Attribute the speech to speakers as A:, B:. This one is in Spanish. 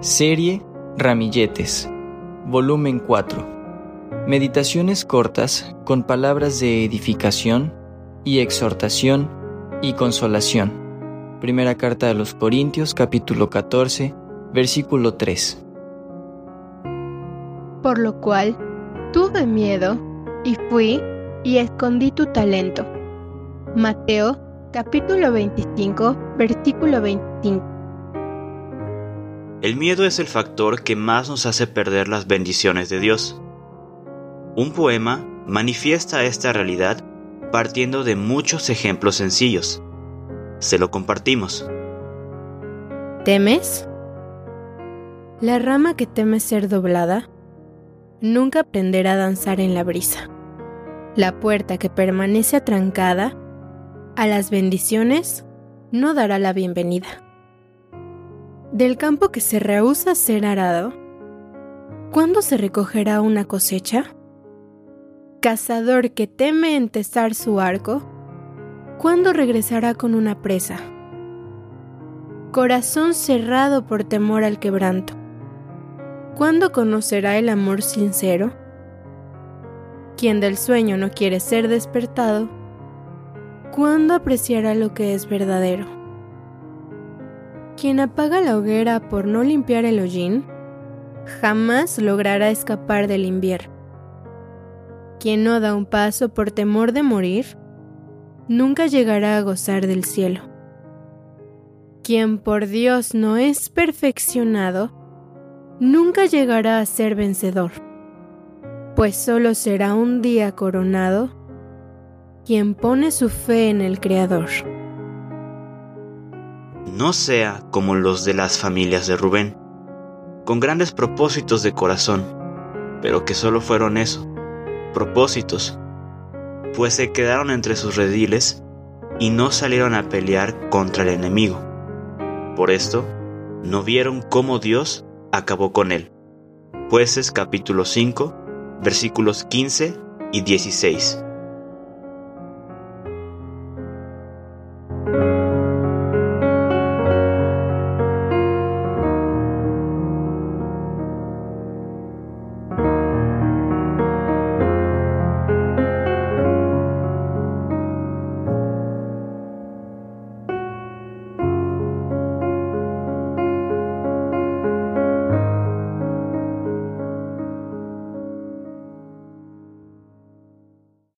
A: Serie Ramilletes, volumen 4. Meditaciones cortas con palabras de edificación y exhortación y consolación. Primera carta a los Corintios capítulo 14, versículo 3.
B: Por lo cual, tuve miedo y fui y escondí tu talento. Mateo capítulo 25, versículo 25.
C: El miedo es el factor que más nos hace perder las bendiciones de Dios. Un poema manifiesta esta realidad partiendo de muchos ejemplos sencillos. Se lo compartimos.
D: ¿Temes? La rama que teme ser doblada nunca aprenderá a danzar en la brisa. La puerta que permanece atrancada a las bendiciones no dará la bienvenida. Del campo que se rehúsa ser arado, ¿cuándo se recogerá una cosecha? Cazador que teme entesar su arco, ¿cuándo regresará con una presa? Corazón cerrado por temor al quebranto, ¿cuándo conocerá el amor sincero? Quien del sueño no quiere ser despertado, ¿cuándo apreciará lo que es verdadero? Quien apaga la hoguera por no limpiar el hollín, jamás logrará escapar del invierno. Quien no da un paso por temor de morir, nunca llegará a gozar del cielo. Quien por Dios no es perfeccionado, nunca llegará a ser vencedor, pues solo será un día coronado quien pone su fe en el Creador
C: no sea como los de las familias de Rubén, con grandes propósitos de corazón, pero que solo fueron eso, propósitos, pues se quedaron entre sus rediles y no salieron a pelear contra el enemigo. Por esto, no vieron cómo Dios acabó con él. Jueces capítulo 5, versículos 15 y 16.